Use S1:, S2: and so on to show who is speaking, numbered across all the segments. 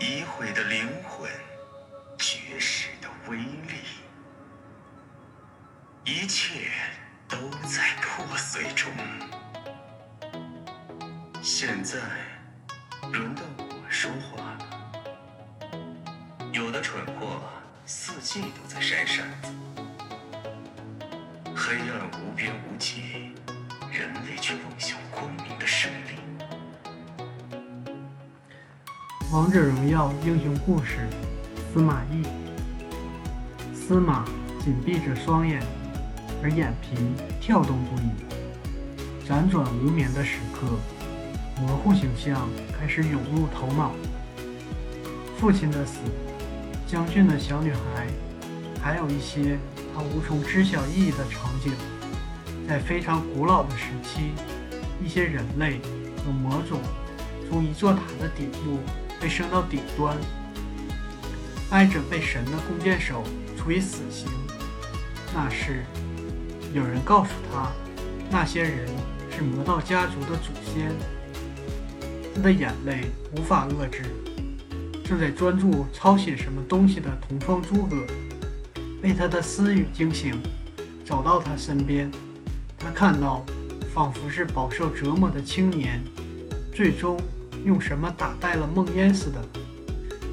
S1: 已毁的灵魂，绝世的威力，一切都在破碎中。现在，轮到我说话了。有的蠢货，四季都在扇扇子，黑暗无边无际，人类却梦想光明的胜利。
S2: 王者荣耀英雄故事：司马懿。司马紧闭着双眼，而眼皮跳动不已。辗转无眠的时刻，模糊形象开始涌入头脑。父亲的死，将军的小女孩，还有一些他无从知晓意义的场景，在非常古老的时期，一些人类和魔种从一座塔的顶部。被升到顶端，挨着被神的弓箭手处以死刑。那时，有人告诉他，那些人是魔道家族的祖先。他的眼泪无法遏制。正在专注抄写什么东西的同窗诸葛，被他的私语惊醒，走到他身边。他看到，仿佛是饱受折磨的青年，最终。用什么打败了梦魇似的，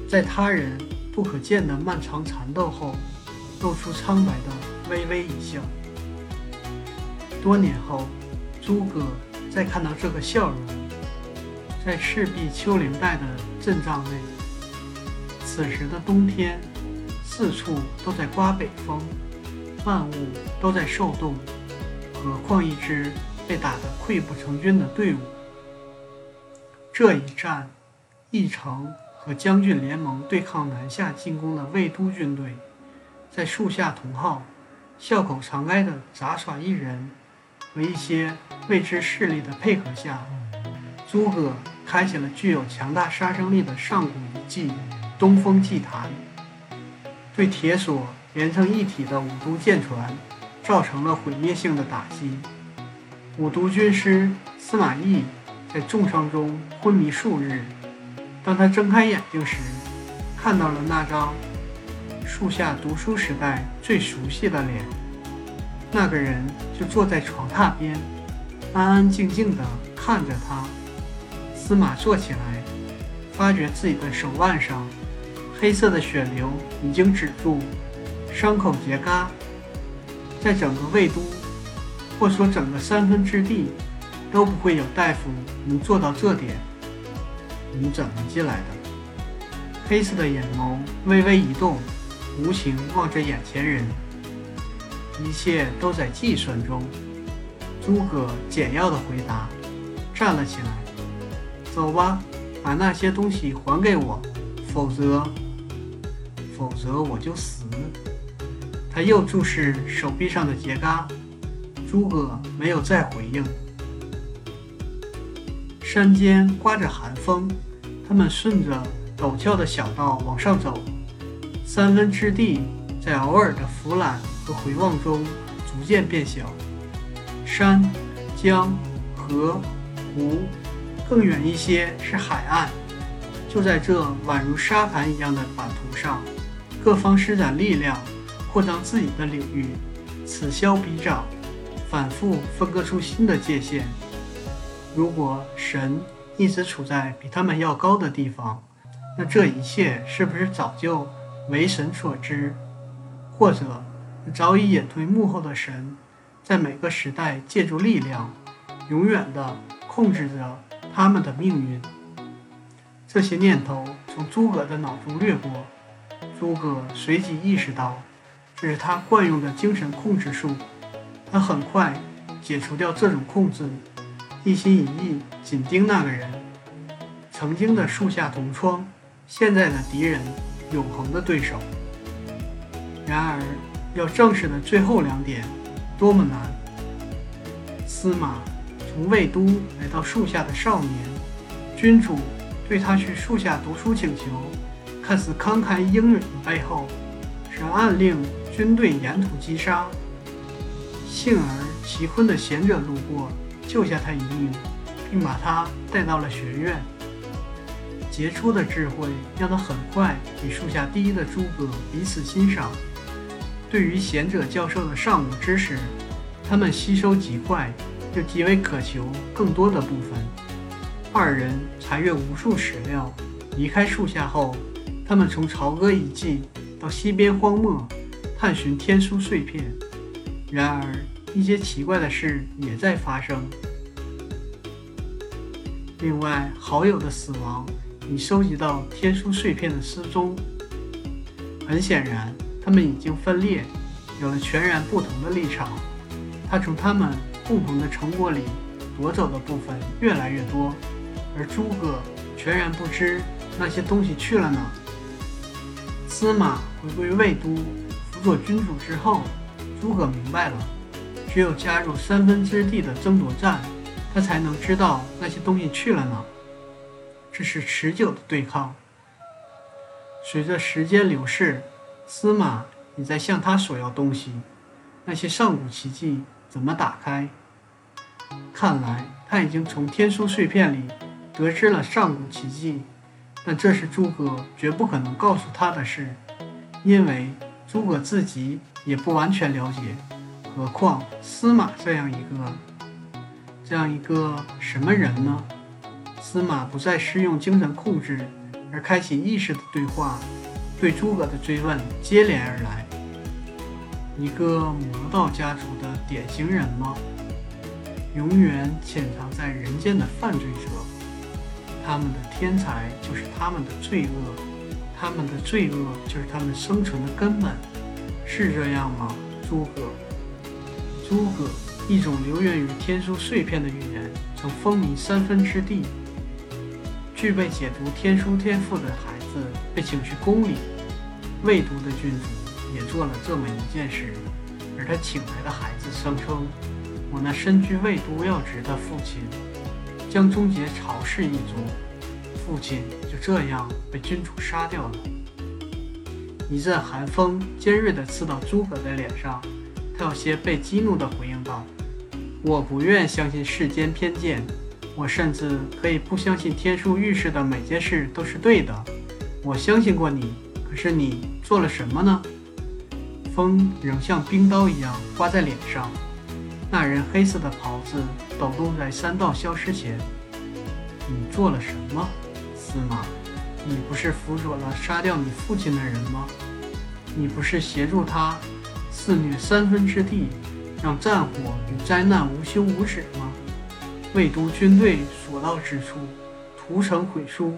S2: 在他人不可见的漫长缠斗后，露出苍白的微微一笑。多年后，诸葛再看到这个笑容，在赤壁丘陵带的阵仗内，此时的冬天，四处都在刮北风，万物都在受冻，何况一支被打得溃不成军的队伍？这一战，义城和将军联盟对抗南下进攻的魏都军队，在树下同号、笑口常开的杂耍艺人和一些未知势力的配合下，诸葛开启了具有强大杀伤力的上古遗迹——东风祭坛，对铁索连成一体的五都舰船造成了毁灭性的打击。五都军师司马懿。在重伤中昏迷数日，当他睁开眼睛时，看到了那张树下读书时代最熟悉的脸。那个人就坐在床榻边，安安静静地看着他。司马坐起来，发觉自己的手腕上黑色的血流已经止住，伤口结痂。在整个魏都，或说整个三分之地。都不会有大夫能做到这点。你怎么进来的？黑色的眼眸微微一动，无情望着眼前人。一切都在计算中。诸葛简要的回答，站了起来。走吧，把那些东西还给我，否则，否则我就死。他又注视手臂上的结痂。诸葛没有再回应。山间刮着寒风，他们顺着陡峭的小道往上走。三分之地在偶尔的俯览和回望中逐渐变小。山、江、河、湖，更远一些是海岸。就在这宛如沙盘一样的版图上，各方施展力量，扩张自己的领域，此消彼长，反复分割出新的界限。如果神一直处在比他们要高的地方，那这一切是不是早就为神所知？或者早已隐退幕后的神，在每个时代借助力量，永远地控制着他们的命运？这些念头从诸葛的脑中掠过，诸葛随即意识到，这是他惯用的精神控制术。他很快解除掉这种控制。一心一意紧盯那个人，曾经的树下同窗，现在的敌人，永恒的对手。然而，要正视的最后两点，多么难！司马从魏都来到树下的少年，君主对他去树下读书请求，看似慷慨英勇的背后，是暗令军队沿途击杀。幸而其婚的贤者路过。救下他一命，并把他带到了学院。杰出的智慧让他很快与树下第一的诸葛彼此欣赏。对于贤者教授的上古知识，他们吸收极快，又极为渴求更多的部分。二人查阅无数史料，离开树下后，他们从朝歌遗迹到西边荒漠，探寻天书碎片。然而，一些奇怪的事也在发生。另外，好友的死亡已收集到天书碎片的失踪。很显然，他们已经分裂，有了全然不同的立场。他从他们共同的成果里夺走的部分越来越多，而诸葛全然不知那些东西去了哪。司马回归魏都，辅佐君主之后。诸葛明白了，只有加入三分之地的争夺战，他才能知道那些东西去了哪。这是持久的对抗。随着时间流逝，司马也在向他索要东西。那些上古奇迹怎么打开？看来他已经从天书碎片里得知了上古奇迹，但这是诸葛绝不可能告诉他的事，因为诸葛自己。也不完全了解，何况司马这样一个这样一个什么人呢？司马不再适用精神控制，而开启意识的对话，对诸葛的追问接连而来。一个魔道家族的典型人吗？永远潜藏在人间的犯罪者，他们的天才就是他们的罪恶，他们的罪恶就是他们生存的根本。是这样吗？诸葛，诸葛，一种流源于天书碎片的语言，曾风靡三分之地。具备解读天书天赋的孩子被请去宫里，魏都的郡主也做了这么一件事。而他请来的孩子声称：“我那身居魏都要职的父亲，将终结曹氏一族。”父亲就这样被君主杀掉了。一阵寒风尖锐地刺到诸葛的脸上，有些被激怒地回应道：“我不愿相信世间偏见，我甚至可以不相信天书预示的每件事都是对的。我相信过你，可是你做了什么呢？”风仍像冰刀一样刮在脸上，那人黑色的袍子抖动在山道消失前。你做了什么，司马？你不是辅佐了杀掉你父亲的人吗？你不是协助他肆虐三分之地，让战火与灾难无休无止吗？魏都军队所到之处，屠城毁书，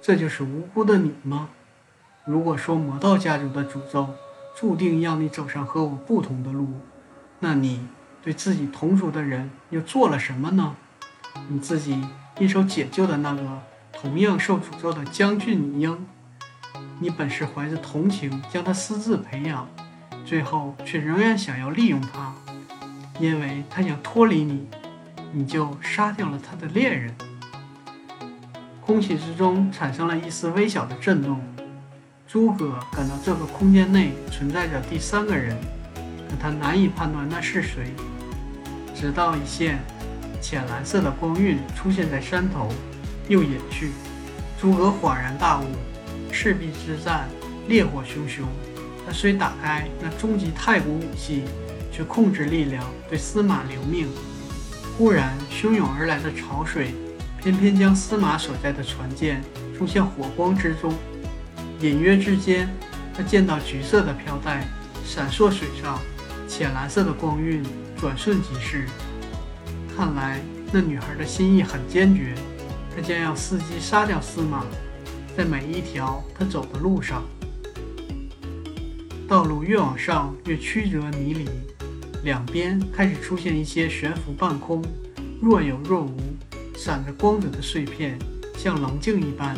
S2: 这就是无辜的你吗？如果说魔道家族的诅咒注定让你走上和我不同的路，那你对自己同族的人又做了什么呢？你自己一手解救的那个。同样受诅咒的将军英，你本是怀着同情将他私自培养，最后却仍然想要利用他，因为他想脱离你，你就杀掉了他的恋人。空气之中产生了一丝微小的震动，诸葛感到这个空间内存在着第三个人，可他难以判断那是谁。直到一线浅蓝色的光晕出现在山头。又隐去，诸葛恍然大悟：赤壁之战烈火熊熊，他虽打开那终极太古武器，却控制力量对司马留命。忽然汹涌而来的潮水，偏偏将司马所在的船舰冲向火光之中。隐约之间，他见到橘色的飘带闪烁水上，浅蓝色的光晕转瞬即逝。看来那女孩的心意很坚决。她将要伺机杀掉司马，在每一条她走的路上，道路越往上越曲折迷离，两边开始出现一些悬浮半空、若有若无、闪着光泽的碎片，像棱镜一般。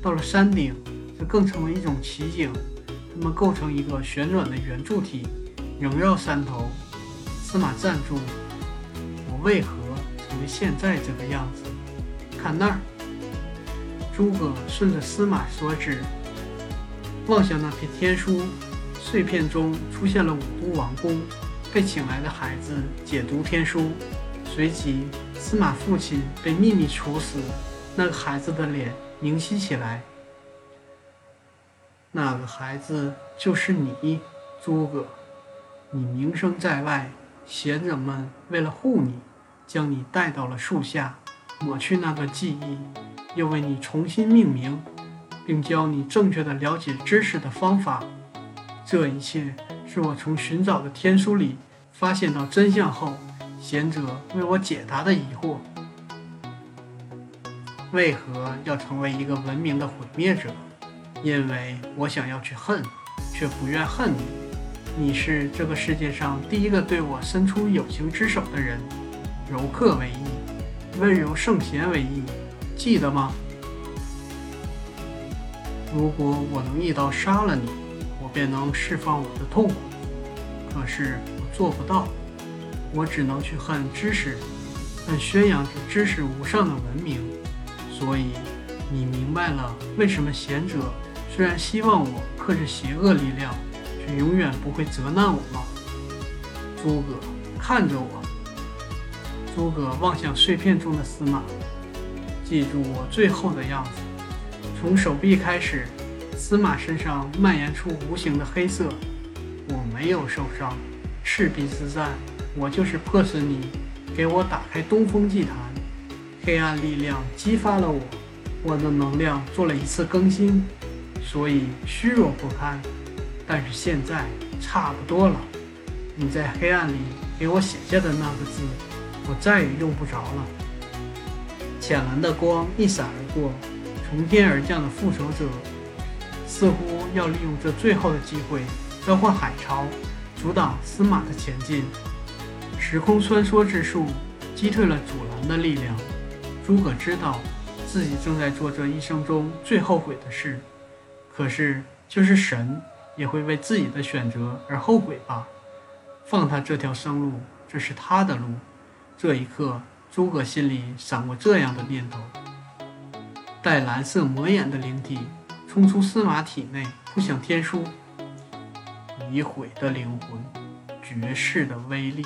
S2: 到了山顶，则更成为一种奇景，它们构成一个旋转的圆柱体，萦绕山头。司马站住，我为何成为现在这个样子？看那儿，诸葛顺着司马所指，望向那片天书碎片中，出现了五都王宫被请来的孩子解读天书。随即，司马父亲被秘密处死，那个孩子的脸明晰起来。那个孩子就是你，诸葛。你名声在外，贤者们为了护你，将你带到了树下，抹去那段记忆，又为你重新命名，并教你正确的了解知识的方法。这一切是我从寻找的天书里发现到真相后，贤者为我解答的疑惑。为何要成为一个文明的毁灭者？因为我想要去恨，却不愿恨你。你是这个世界上第一个对我伸出友情之手的人。柔克为义，温柔圣贤为义，记得吗？如果我能一刀杀了你，我便能释放我的痛苦。可是我做不到，我只能去恨知识，恨宣扬着知识无上的文明。所以，你明白了为什么贤者？虽然希望我克制邪恶力量，却永远不会责难我吗？诸葛看着我。诸葛望向碎片中的司马，记住我最后的样子。从手臂开始，司马身上蔓延出无形的黑色。我没有受伤，赤壁之战，我就是迫使你给我打开东风祭坛。黑暗力量激发了我，我的能量做了一次更新。所以虚弱不堪，但是现在差不多了。你在黑暗里给我写下的那个字，我再也用不着了。浅蓝的光一闪而过，从天而降的复仇者似乎要利用这最后的机会召唤海潮，阻挡司马的前进。时空穿梭之术击退了阻拦的力量。诸葛知道自己正在做这一生中最后悔的事。可是，就是神也会为自己的选择而后悔吧？放他这条生路，这是他的路。这一刻，诸葛心里闪过这样的念头：带蓝色魔眼的灵体冲出司马体内，扑向天书。已毁的灵魂，绝世的威力。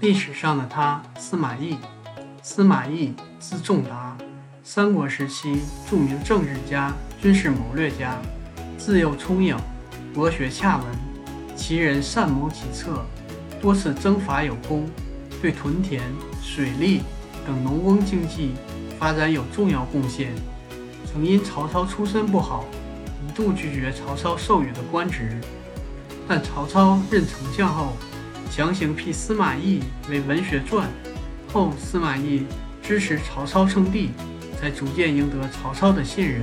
S2: 历史上的他，司马懿。司马懿，字仲达，三国时期著名政治家、军事谋略家，自幼聪颖，博学洽文，其人善谋计策，多次征伐有功，对屯田、水利等农耕经济发展有重要贡献。曾因曹操出身不好，一度拒绝曹操授予的官职，但曹操任丞相后，强行辟司马懿为文学传。后，司马懿支持曹操称帝，才逐渐赢得曹操的信任。